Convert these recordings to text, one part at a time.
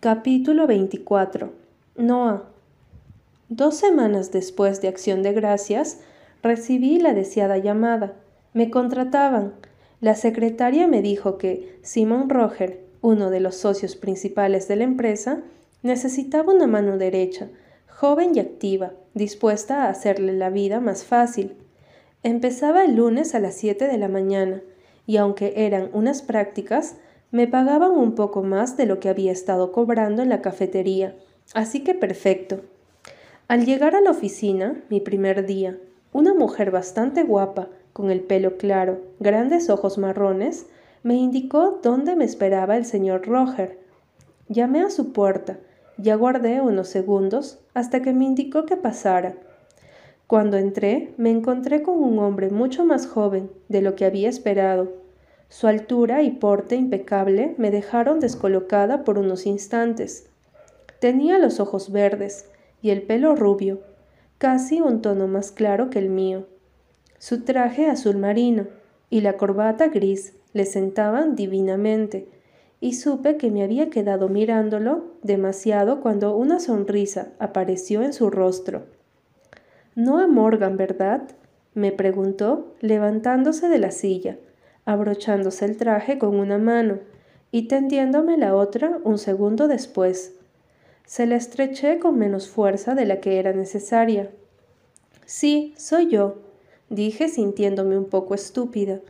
Capítulo 24. Noah. Dos semanas después de Acción de Gracias, recibí la deseada llamada. Me contrataban. La secretaria me dijo que Simon Roger, uno de los socios principales de la empresa, necesitaba una mano derecha, joven y activa, dispuesta a hacerle la vida más fácil. Empezaba el lunes a las 7 de la mañana, y aunque eran unas prácticas, me pagaban un poco más de lo que había estado cobrando en la cafetería, así que perfecto. Al llegar a la oficina, mi primer día, una mujer bastante guapa, con el pelo claro, grandes ojos marrones, me indicó dónde me esperaba el señor Roger. Llamé a su puerta y aguardé unos segundos hasta que me indicó que pasara. Cuando entré, me encontré con un hombre mucho más joven de lo que había esperado su altura y porte impecable me dejaron descolocada por unos instantes. Tenía los ojos verdes y el pelo rubio, casi un tono más claro que el mío. Su traje azul marino y la corbata gris le sentaban divinamente, y supe que me había quedado mirándolo demasiado cuando una sonrisa apareció en su rostro. No a Morgan, ¿verdad? me preguntó, levantándose de la silla abrochándose el traje con una mano y tendiéndome la otra un segundo después. Se la estreché con menos fuerza de la que era necesaria. Sí, soy yo, dije sintiéndome un poco estúpida.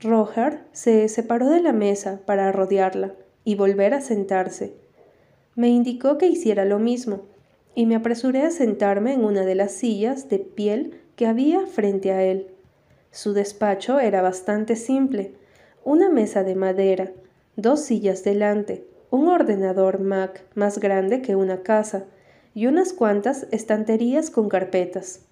Roger se separó de la mesa para rodearla y volver a sentarse. Me indicó que hiciera lo mismo, y me apresuré a sentarme en una de las sillas de piel que había frente a él. Su despacho era bastante simple. Una mesa de madera, dos sillas delante, un ordenador Mac más grande que una casa y unas cuantas estanterías con carpetas.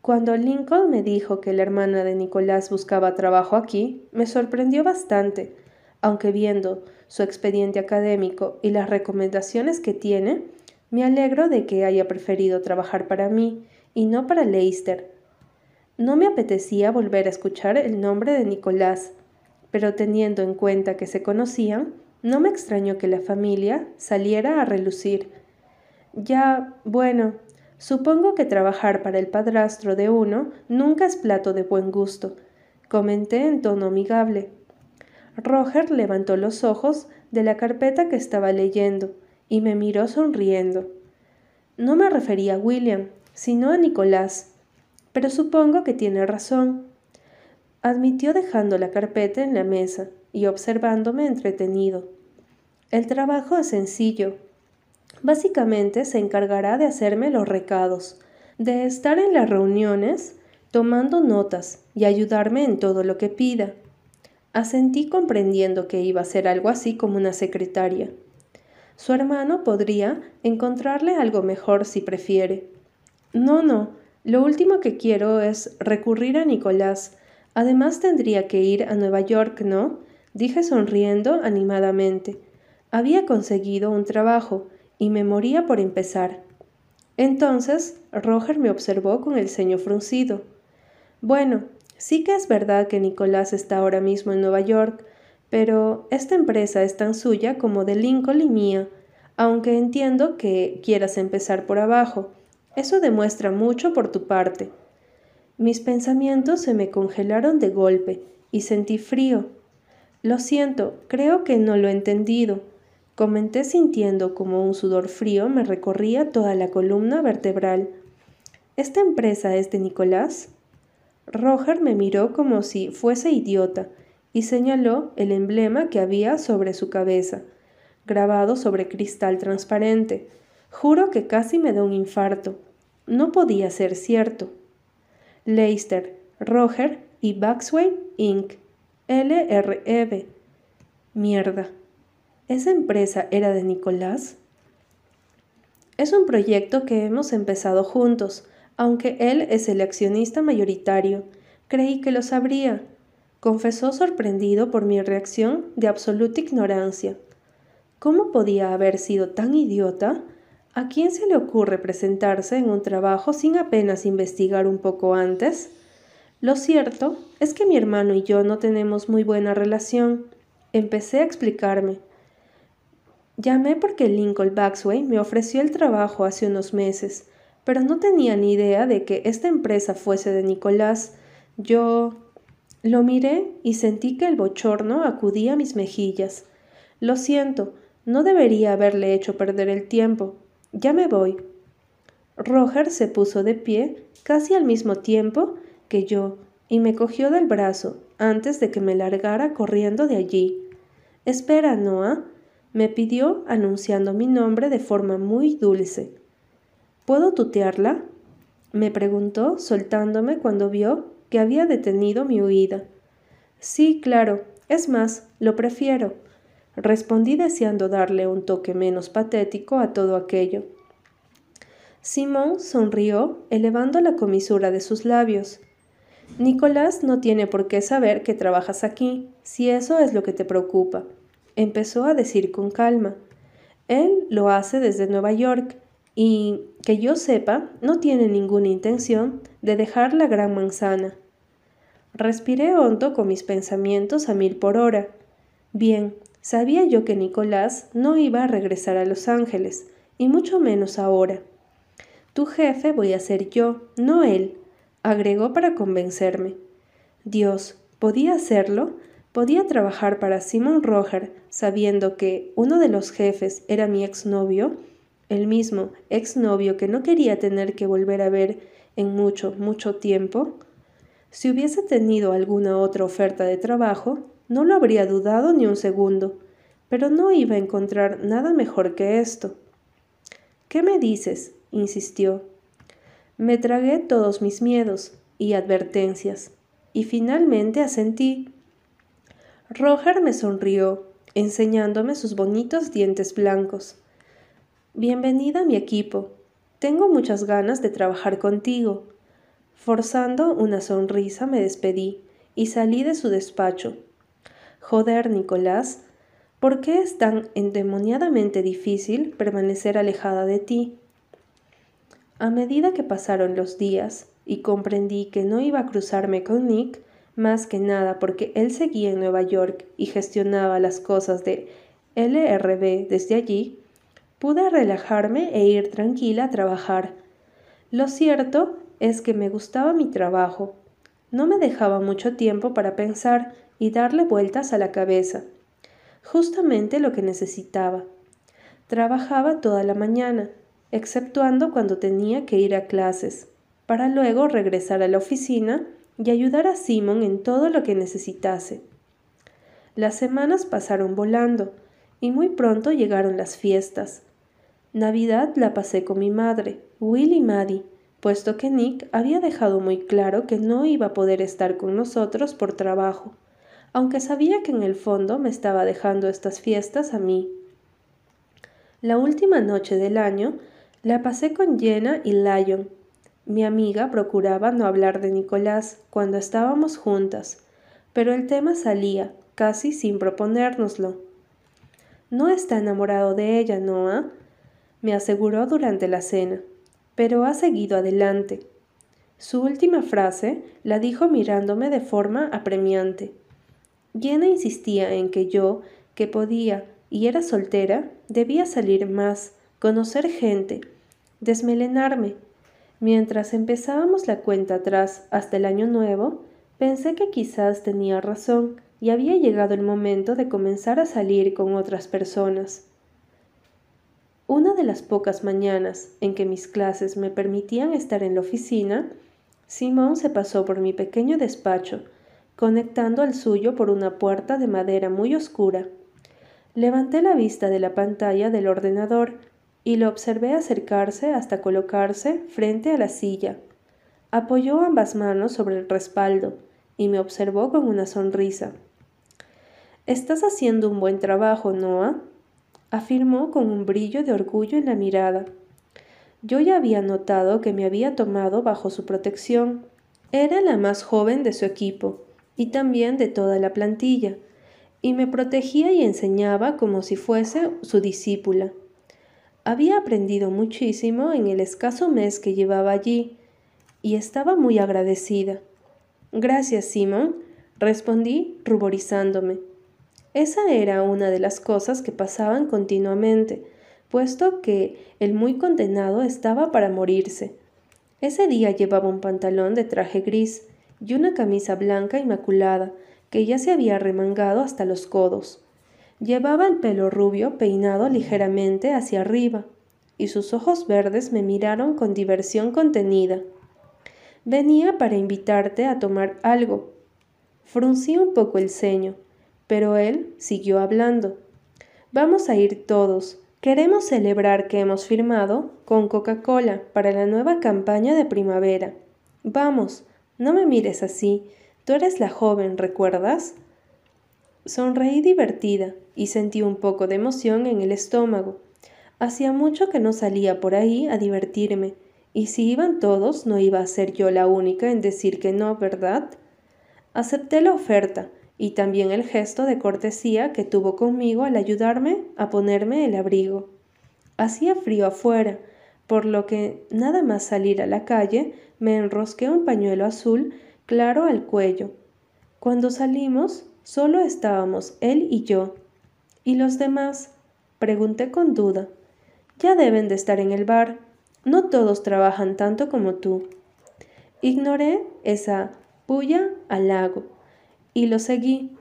Cuando Lincoln me dijo que la hermana de Nicolás buscaba trabajo aquí, me sorprendió bastante, aunque viendo su expediente académico y las recomendaciones que tiene, me alegro de que haya preferido trabajar para mí y no para Leicester, no me apetecía volver a escuchar el nombre de Nicolás, pero teniendo en cuenta que se conocían, no me extrañó que la familia saliera a relucir. Ya, bueno, supongo que trabajar para el padrastro de uno nunca es plato de buen gusto, comenté en tono amigable. Roger levantó los ojos de la carpeta que estaba leyendo y me miró sonriendo. No me refería a William, sino a Nicolás pero supongo que tiene razón, admitió dejando la carpeta en la mesa y observándome entretenido. El trabajo es sencillo. Básicamente se encargará de hacerme los recados, de estar en las reuniones, tomando notas y ayudarme en todo lo que pida. Asentí comprendiendo que iba a ser algo así como una secretaria. Su hermano podría encontrarle algo mejor si prefiere. No, no, lo último que quiero es recurrir a Nicolás. Además tendría que ir a Nueva York, ¿no? dije sonriendo animadamente. Había conseguido un trabajo y me moría por empezar. Entonces Roger me observó con el ceño fruncido. Bueno, sí que es verdad que Nicolás está ahora mismo en Nueva York, pero esta empresa es tan suya como de Lincoln y mía, aunque entiendo que quieras empezar por abajo. Eso demuestra mucho por tu parte. Mis pensamientos se me congelaron de golpe y sentí frío. Lo siento, creo que no lo he entendido. Comenté sintiendo como un sudor frío me recorría toda la columna vertebral. ¿Esta empresa es de Nicolás? Roger me miró como si fuese idiota y señaló el emblema que había sobre su cabeza, grabado sobre cristal transparente. Juro que casi me da un infarto. No podía ser cierto. Leicester, Roger y Baxway Inc. LREB. Mierda. ¿Esa empresa era de Nicolás? Es un proyecto que hemos empezado juntos, aunque él es el accionista mayoritario. Creí que lo sabría, confesó sorprendido por mi reacción de absoluta ignorancia. ¿Cómo podía haber sido tan idiota? ¿A quién se le ocurre presentarse en un trabajo sin apenas investigar un poco antes? Lo cierto es que mi hermano y yo no tenemos muy buena relación. Empecé a explicarme. Llamé porque Lincoln Baxway me ofreció el trabajo hace unos meses, pero no tenía ni idea de que esta empresa fuese de Nicolás. Yo lo miré y sentí que el bochorno acudía a mis mejillas. Lo siento, no debería haberle hecho perder el tiempo. Ya me voy. Roger se puso de pie casi al mismo tiempo que yo y me cogió del brazo antes de que me largara corriendo de allí. Espera, Noah, me pidió anunciando mi nombre de forma muy dulce. ¿Puedo tutearla? me preguntó soltándome cuando vio que había detenido mi huida. Sí, claro, es más, lo prefiero, respondí deseando darle un toque menos patético a todo aquello. Simón sonrió, elevando la comisura de sus labios. Nicolás no tiene por qué saber que trabajas aquí, si eso es lo que te preocupa empezó a decir con calma. Él lo hace desde Nueva York y, que yo sepa, no tiene ninguna intención de dejar la gran manzana. Respiré hondo con mis pensamientos a mil por hora. Bien, sabía yo que Nicolás no iba a regresar a Los Ángeles, y mucho menos ahora. Tu jefe voy a ser yo, no él, agregó para convencerme. Dios, ¿podía hacerlo? Podía trabajar para Simon Roger sabiendo que uno de los jefes era mi exnovio, el mismo exnovio que no quería tener que volver a ver en mucho, mucho tiempo. Si hubiese tenido alguna otra oferta de trabajo, no lo habría dudado ni un segundo, pero no iba a encontrar nada mejor que esto. ¿Qué me dices? insistió. Me tragué todos mis miedos y advertencias, y finalmente asentí. Roger me sonrió, enseñándome sus bonitos dientes blancos. Bienvenida a mi equipo. Tengo muchas ganas de trabajar contigo. Forzando una sonrisa me despedí y salí de su despacho. Joder, Nicolás, ¿por qué es tan endemoniadamente difícil permanecer alejada de ti? A medida que pasaron los días y comprendí que no iba a cruzarme con Nick, más que nada porque él seguía en Nueva York y gestionaba las cosas de LRB desde allí, pude relajarme e ir tranquila a trabajar. Lo cierto es que me gustaba mi trabajo. No me dejaba mucho tiempo para pensar y darle vueltas a la cabeza. Justamente lo que necesitaba. Trabajaba toda la mañana, exceptuando cuando tenía que ir a clases, para luego regresar a la oficina y ayudar a Simon en todo lo que necesitase. Las semanas pasaron volando y muy pronto llegaron las fiestas. Navidad la pasé con mi madre, Will y Maddie, puesto que Nick había dejado muy claro que no iba a poder estar con nosotros por trabajo, aunque sabía que en el fondo me estaba dejando estas fiestas a mí. La última noche del año la pasé con Jenna y Lion, mi amiga procuraba no hablar de Nicolás cuando estábamos juntas, pero el tema salía, casi sin proponérnoslo. No está enamorado de ella, Noah, me aseguró durante la cena, pero ha seguido adelante. Su última frase la dijo mirándome de forma apremiante. Jenna insistía en que yo, que podía y era soltera, debía salir más, conocer gente, desmelenarme, Mientras empezábamos la cuenta atrás hasta el año nuevo, pensé que quizás tenía razón y había llegado el momento de comenzar a salir con otras personas. Una de las pocas mañanas en que mis clases me permitían estar en la oficina, Simón se pasó por mi pequeño despacho, conectando al suyo por una puerta de madera muy oscura. Levanté la vista de la pantalla del ordenador y lo observé acercarse hasta colocarse frente a la silla. Apoyó ambas manos sobre el respaldo y me observó con una sonrisa. Estás haciendo un buen trabajo, Noah, afirmó con un brillo de orgullo en la mirada. Yo ya había notado que me había tomado bajo su protección. Era la más joven de su equipo y también de toda la plantilla, y me protegía y enseñaba como si fuese su discípula. Había aprendido muchísimo en el escaso mes que llevaba allí y estaba muy agradecida. Gracias, Simon, respondí ruborizándome. Esa era una de las cosas que pasaban continuamente, puesto que el muy condenado estaba para morirse. Ese día llevaba un pantalón de traje gris y una camisa blanca inmaculada, que ya se había remangado hasta los codos. Llevaba el pelo rubio peinado ligeramente hacia arriba, y sus ojos verdes me miraron con diversión contenida. Venía para invitarte a tomar algo. Fruncí un poco el ceño, pero él siguió hablando. Vamos a ir todos. Queremos celebrar que hemos firmado con Coca-Cola para la nueva campaña de primavera. Vamos, no me mires así. Tú eres la joven, ¿recuerdas? Sonreí divertida y sentí un poco de emoción en el estómago. Hacía mucho que no salía por ahí a divertirme, y si iban todos no iba a ser yo la única en decir que no, ¿verdad? Acepté la oferta y también el gesto de cortesía que tuvo conmigo al ayudarme a ponerme el abrigo. Hacía frío afuera, por lo que nada más salir a la calle me enrosqué un pañuelo azul claro al cuello. Cuando salimos, solo estábamos él y yo. ¿Y los demás? Pregunté con duda. Ya deben de estar en el bar. No todos trabajan tanto como tú. Ignoré esa puya al lago y lo seguí.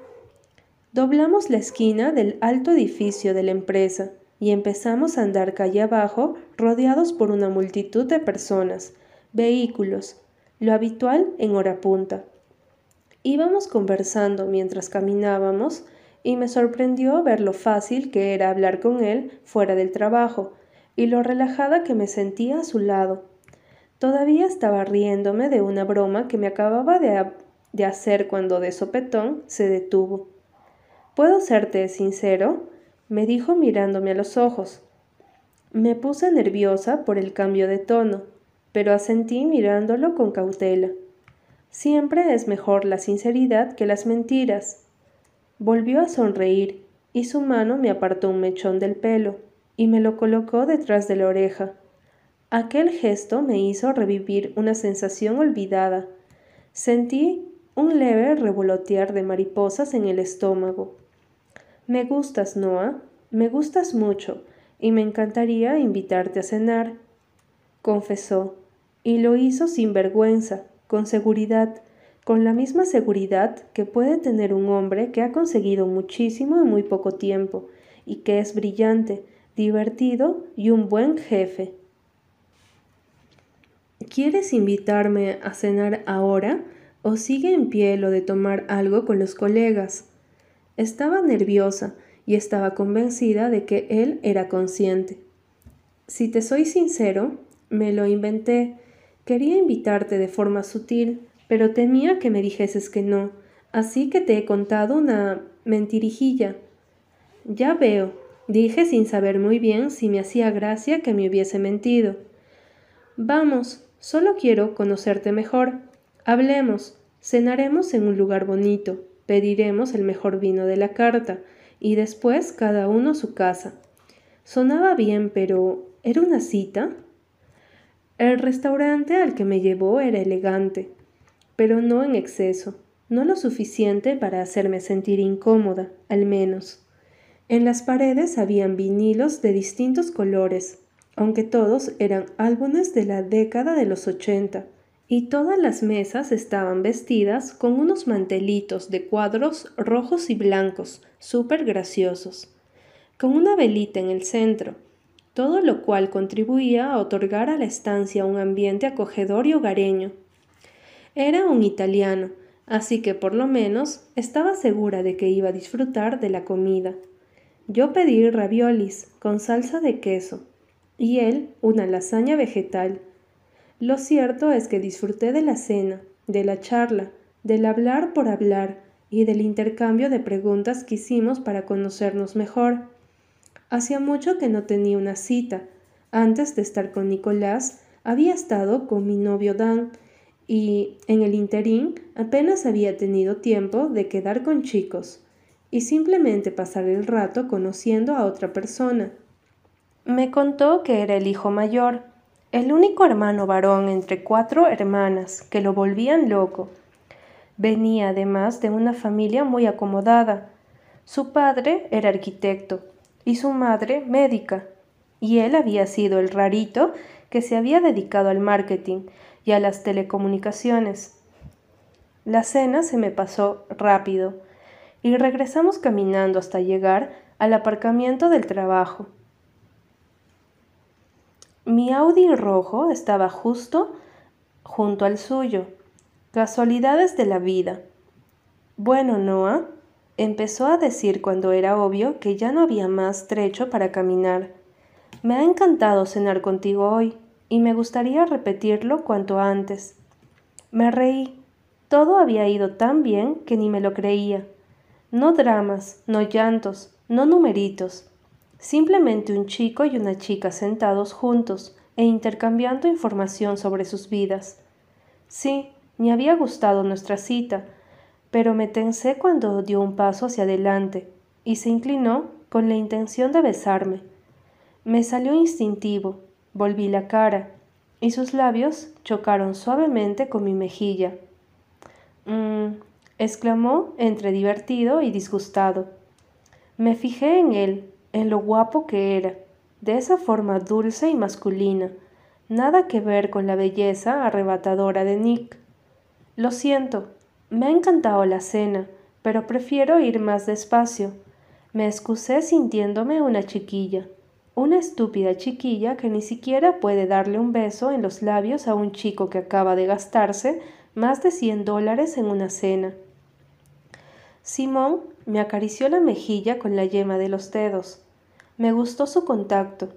Doblamos la esquina del alto edificio de la empresa y empezamos a andar calle abajo rodeados por una multitud de personas, vehículos, lo habitual en hora punta. Íbamos conversando mientras caminábamos y me sorprendió ver lo fácil que era hablar con él fuera del trabajo, y lo relajada que me sentía a su lado. Todavía estaba riéndome de una broma que me acababa de, de hacer cuando de sopetón se detuvo. ¿Puedo serte sincero? me dijo mirándome a los ojos. Me puse nerviosa por el cambio de tono, pero asentí mirándolo con cautela. Siempre es mejor la sinceridad que las mentiras. Volvió a sonreír y su mano me apartó un mechón del pelo y me lo colocó detrás de la oreja. Aquel gesto me hizo revivir una sensación olvidada. Sentí un leve revolotear de mariposas en el estómago. Me gustas, Noah, me gustas mucho, y me encantaría invitarte a cenar, confesó, y lo hizo sin vergüenza, con seguridad, con la misma seguridad que puede tener un hombre que ha conseguido muchísimo en muy poco tiempo, y que es brillante, divertido y un buen jefe. ¿Quieres invitarme a cenar ahora o sigue en pie lo de tomar algo con los colegas? Estaba nerviosa y estaba convencida de que él era consciente. Si te soy sincero, me lo inventé. Quería invitarte de forma sutil, pero temía que me dijeses que no, así que te he contado una mentirijilla. Ya veo, Dije sin saber muy bien si me hacía gracia que me hubiese mentido. Vamos, solo quiero conocerte mejor. Hablemos, cenaremos en un lugar bonito, pediremos el mejor vino de la carta, y después cada uno su casa. Sonaba bien, pero ¿era una cita? El restaurante al que me llevó era elegante, pero no en exceso, no lo suficiente para hacerme sentir incómoda, al menos. En las paredes habían vinilos de distintos colores, aunque todos eran álbumes de la década de los ochenta, y todas las mesas estaban vestidas con unos mantelitos de cuadros rojos y blancos, súper graciosos, con una velita en el centro, todo lo cual contribuía a otorgar a la estancia un ambiente acogedor y hogareño. Era un italiano, así que por lo menos estaba segura de que iba a disfrutar de la comida. Yo pedí raviolis con salsa de queso y él una lasaña vegetal. Lo cierto es que disfruté de la cena, de la charla, del hablar por hablar y del intercambio de preguntas que hicimos para conocernos mejor. Hacía mucho que no tenía una cita. Antes de estar con Nicolás, había estado con mi novio Dan y, en el interín, apenas había tenido tiempo de quedar con chicos y simplemente pasar el rato conociendo a otra persona. Me contó que era el hijo mayor, el único hermano varón entre cuatro hermanas que lo volvían loco. Venía además de una familia muy acomodada. Su padre era arquitecto y su madre médica, y él había sido el rarito que se había dedicado al marketing y a las telecomunicaciones. La cena se me pasó rápido y regresamos caminando hasta llegar al aparcamiento del trabajo. Mi Audi rojo estaba justo junto al suyo. Casualidades de la vida. Bueno, Noah, empezó a decir cuando era obvio que ya no había más trecho para caminar. Me ha encantado cenar contigo hoy y me gustaría repetirlo cuanto antes. Me reí. Todo había ido tan bien que ni me lo creía. No dramas, no llantos, no numeritos. Simplemente un chico y una chica sentados juntos e intercambiando información sobre sus vidas. Sí, me había gustado nuestra cita, pero me tensé cuando dio un paso hacia adelante y se inclinó con la intención de besarme. Me salió instintivo, volví la cara y sus labios chocaron suavemente con mi mejilla. Mmm, exclamó entre divertido y disgustado. Me fijé en él, en lo guapo que era, de esa forma dulce y masculina, nada que ver con la belleza arrebatadora de Nick. Lo siento, me ha encantado la cena, pero prefiero ir más despacio. Me excusé sintiéndome una chiquilla, una estúpida chiquilla que ni siquiera puede darle un beso en los labios a un chico que acaba de gastarse más de cien dólares en una cena. Simón me acarició la mejilla con la yema de los dedos. Me gustó su contacto.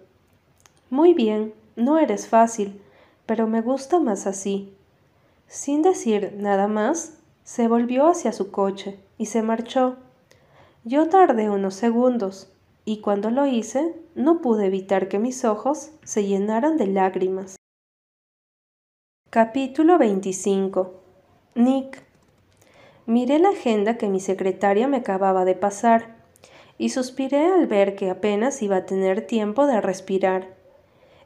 Muy bien, no eres fácil, pero me gusta más así. Sin decir nada más, se volvió hacia su coche y se marchó. Yo tardé unos segundos, y cuando lo hice, no pude evitar que mis ojos se llenaran de lágrimas. Capítulo 25 Nick Miré la agenda que mi secretaria me acababa de pasar y suspiré al ver que apenas iba a tener tiempo de respirar.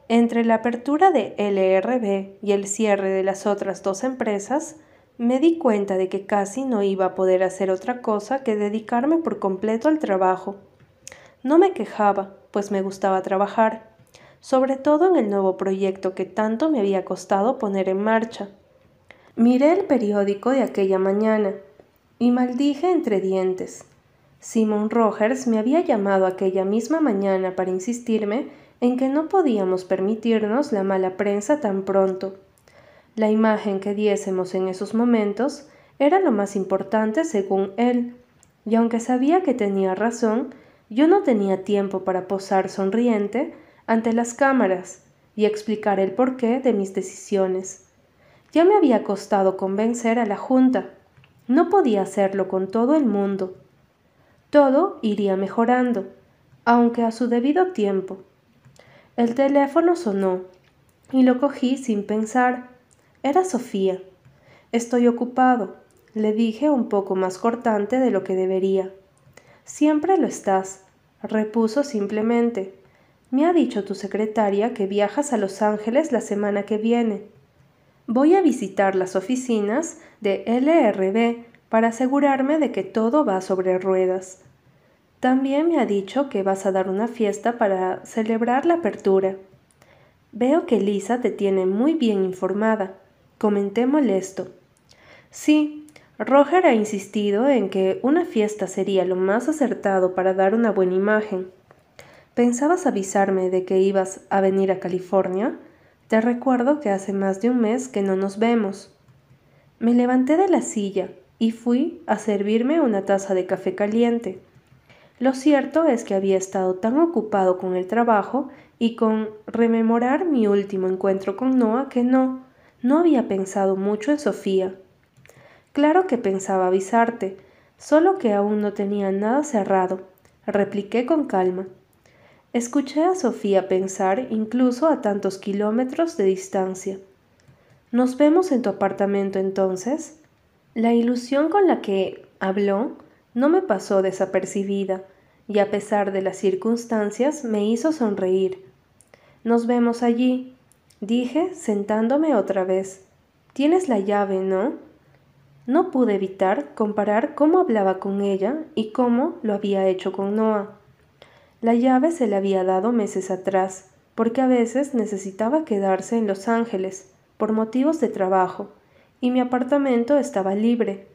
Entre la apertura de LRB y el cierre de las otras dos empresas, me di cuenta de que casi no iba a poder hacer otra cosa que dedicarme por completo al trabajo. No me quejaba, pues me gustaba trabajar, sobre todo en el nuevo proyecto que tanto me había costado poner en marcha. Miré el periódico de aquella mañana y maldije entre dientes. Simon Rogers me había llamado aquella misma mañana para insistirme en que no podíamos permitirnos la mala prensa tan pronto. La imagen que diésemos en esos momentos era lo más importante según él, y aunque sabía que tenía razón, yo no tenía tiempo para posar sonriente ante las cámaras y explicar el porqué de mis decisiones. Ya me había costado convencer a la Junta. No podía hacerlo con todo el mundo. Todo iría mejorando, aunque a su debido tiempo. El teléfono sonó y lo cogí sin pensar. Era Sofía. Estoy ocupado, le dije un poco más cortante de lo que debería. Siempre lo estás, repuso simplemente. Me ha dicho tu secretaria que viajas a Los Ángeles la semana que viene. Voy a visitar las oficinas de LRB para asegurarme de que todo va sobre ruedas. También me ha dicho que vas a dar una fiesta para celebrar la apertura. Veo que Lisa te tiene muy bien informada. Comenté molesto. Sí, Roger ha insistido en que una fiesta sería lo más acertado para dar una buena imagen. ¿Pensabas avisarme de que ibas a venir a California? Te recuerdo que hace más de un mes que no nos vemos. Me levanté de la silla y fui a servirme una taza de café caliente. Lo cierto es que había estado tan ocupado con el trabajo y con rememorar mi último encuentro con Noah que no, no había pensado mucho en Sofía. Claro que pensaba avisarte, solo que aún no tenía nada cerrado, repliqué con calma. Escuché a Sofía pensar incluso a tantos kilómetros de distancia. ¿Nos vemos en tu apartamento entonces? La ilusión con la que habló no me pasó desapercibida y a pesar de las circunstancias me hizo sonreír. Nos vemos allí, dije sentándome otra vez. Tienes la llave, ¿no? No pude evitar comparar cómo hablaba con ella y cómo lo había hecho con Noah. La llave se le había dado meses atrás, porque a veces necesitaba quedarse en Los Ángeles por motivos de trabajo, y mi apartamento estaba libre.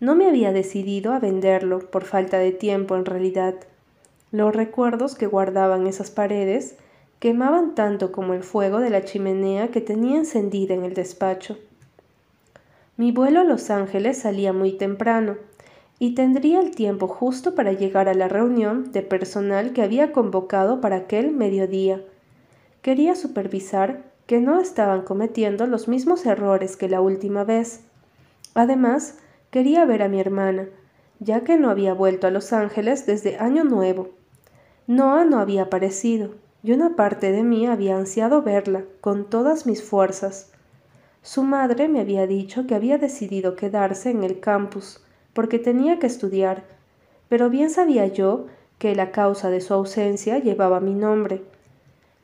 No me había decidido a venderlo por falta de tiempo en realidad. Los recuerdos que guardaban esas paredes quemaban tanto como el fuego de la chimenea que tenía encendida en el despacho. Mi vuelo a Los Ángeles salía muy temprano y tendría el tiempo justo para llegar a la reunión de personal que había convocado para aquel mediodía. Quería supervisar que no estaban cometiendo los mismos errores que la última vez. Además, quería ver a mi hermana, ya que no había vuelto a Los Ángeles desde Año Nuevo. Noah no había aparecido, y una parte de mí había ansiado verla con todas mis fuerzas. Su madre me había dicho que había decidido quedarse en el campus porque tenía que estudiar, pero bien sabía yo que la causa de su ausencia llevaba mi nombre.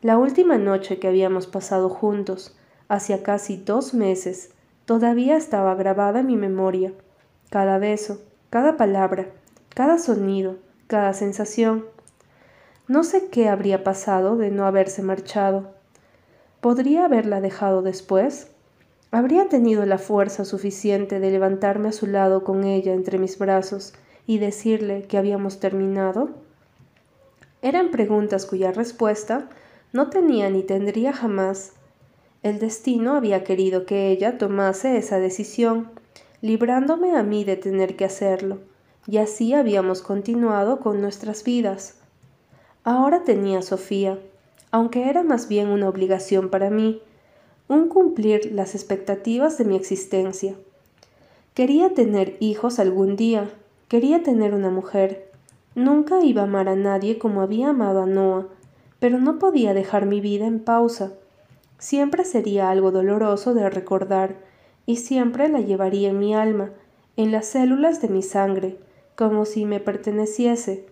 La última noche que habíamos pasado juntos, hacía casi dos meses, todavía estaba grabada en mi memoria. Cada beso, cada palabra, cada sonido, cada sensación. No sé qué habría pasado de no haberse marchado. ¿Podría haberla dejado después? ¿Habría tenido la fuerza suficiente de levantarme a su lado con ella entre mis brazos y decirle que habíamos terminado? Eran preguntas cuya respuesta no tenía ni tendría jamás. El destino había querido que ella tomase esa decisión, librándome a mí de tener que hacerlo, y así habíamos continuado con nuestras vidas. Ahora tenía Sofía, aunque era más bien una obligación para mí, un cumplir las expectativas de mi existencia. Quería tener hijos algún día, quería tener una mujer. Nunca iba a amar a nadie como había amado a Noah, pero no podía dejar mi vida en pausa. Siempre sería algo doloroso de recordar, y siempre la llevaría en mi alma, en las células de mi sangre, como si me perteneciese,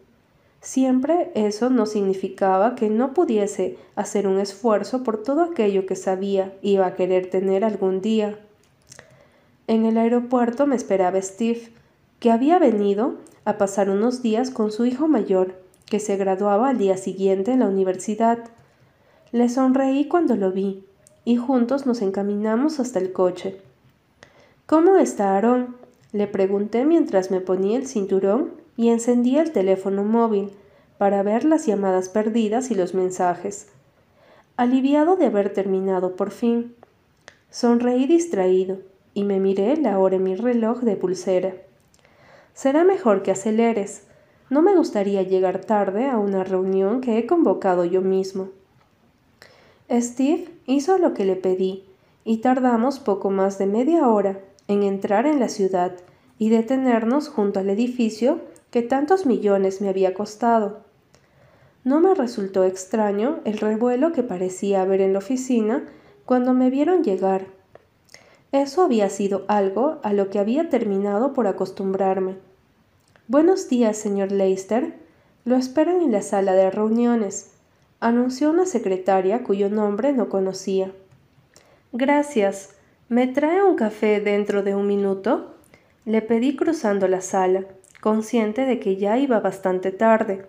Siempre eso no significaba que no pudiese hacer un esfuerzo por todo aquello que sabía iba a querer tener algún día. En el aeropuerto me esperaba Steve, que había venido a pasar unos días con su hijo mayor, que se graduaba al día siguiente en la universidad. Le sonreí cuando lo vi, y juntos nos encaminamos hasta el coche. ¿Cómo está Aarón? le pregunté mientras me ponía el cinturón y encendí el teléfono móvil para ver las llamadas perdidas y los mensajes. Aliviado de haber terminado por fin, sonreí distraído y me miré la hora en mi reloj de pulsera. Será mejor que aceleres. No me gustaría llegar tarde a una reunión que he convocado yo mismo. Steve hizo lo que le pedí y tardamos poco más de media hora en entrar en la ciudad y detenernos junto al edificio que tantos millones me había costado. No me resultó extraño el revuelo que parecía haber en la oficina cuando me vieron llegar. Eso había sido algo a lo que había terminado por acostumbrarme. Buenos días, señor Leicester. Lo esperan en la sala de reuniones, anunció una secretaria cuyo nombre no conocía. Gracias. ¿Me trae un café dentro de un minuto? Le pedí cruzando la sala consciente de que ya iba bastante tarde.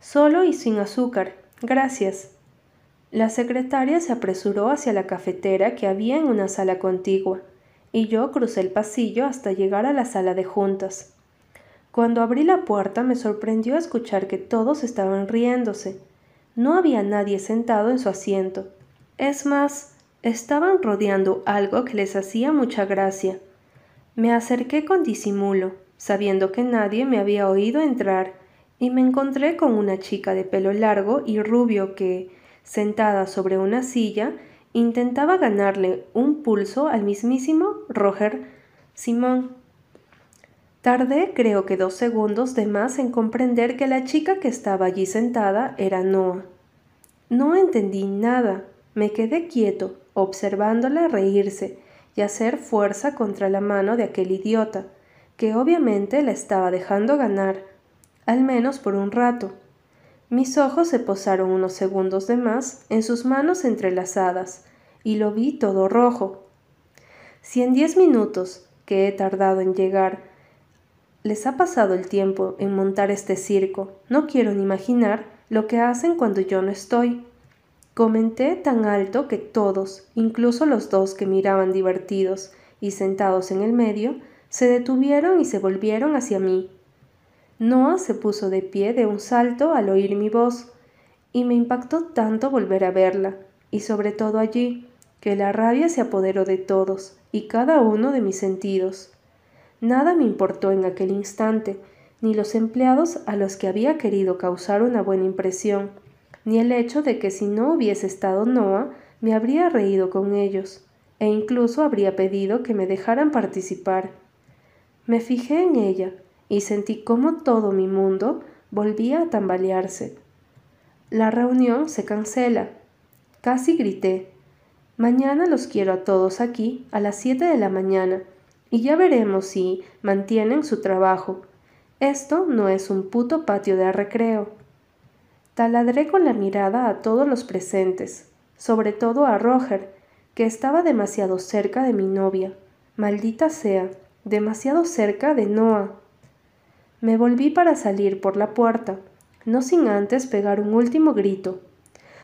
Solo y sin azúcar. Gracias. La secretaria se apresuró hacia la cafetera que había en una sala contigua, y yo crucé el pasillo hasta llegar a la sala de juntas. Cuando abrí la puerta me sorprendió escuchar que todos estaban riéndose. No había nadie sentado en su asiento. Es más, estaban rodeando algo que les hacía mucha gracia. Me acerqué con disimulo, sabiendo que nadie me había oído entrar, y me encontré con una chica de pelo largo y rubio que, sentada sobre una silla, intentaba ganarle un pulso al mismísimo Roger Simón. Tardé creo que dos segundos de más en comprender que la chica que estaba allí sentada era Noah. No entendí nada, me quedé quieto, observándola reírse y hacer fuerza contra la mano de aquel idiota que obviamente la estaba dejando ganar, al menos por un rato. Mis ojos se posaron unos segundos de más en sus manos entrelazadas, y lo vi todo rojo. Si en diez minutos que he tardado en llegar. Les ha pasado el tiempo en montar este circo. No quiero ni imaginar lo que hacen cuando yo no estoy. Comenté tan alto que todos, incluso los dos que miraban divertidos y sentados en el medio, se detuvieron y se volvieron hacia mí. Noah se puso de pie de un salto al oír mi voz, y me impactó tanto volver a verla, y sobre todo allí, que la rabia se apoderó de todos y cada uno de mis sentidos. Nada me importó en aquel instante, ni los empleados a los que había querido causar una buena impresión, ni el hecho de que si no hubiese estado Noah, me habría reído con ellos, e incluso habría pedido que me dejaran participar. Me fijé en ella y sentí cómo todo mi mundo volvía a tambalearse. La reunión se cancela. Casi grité. Mañana los quiero a todos aquí a las siete de la mañana y ya veremos si mantienen su trabajo. Esto no es un puto patio de recreo. Taladré con la mirada a todos los presentes, sobre todo a Roger, que estaba demasiado cerca de mi novia. Maldita sea, demasiado cerca de Noah. Me volví para salir por la puerta, no sin antes pegar un último grito.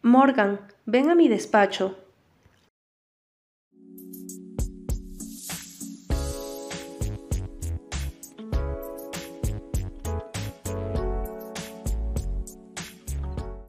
Morgan, ven a mi despacho.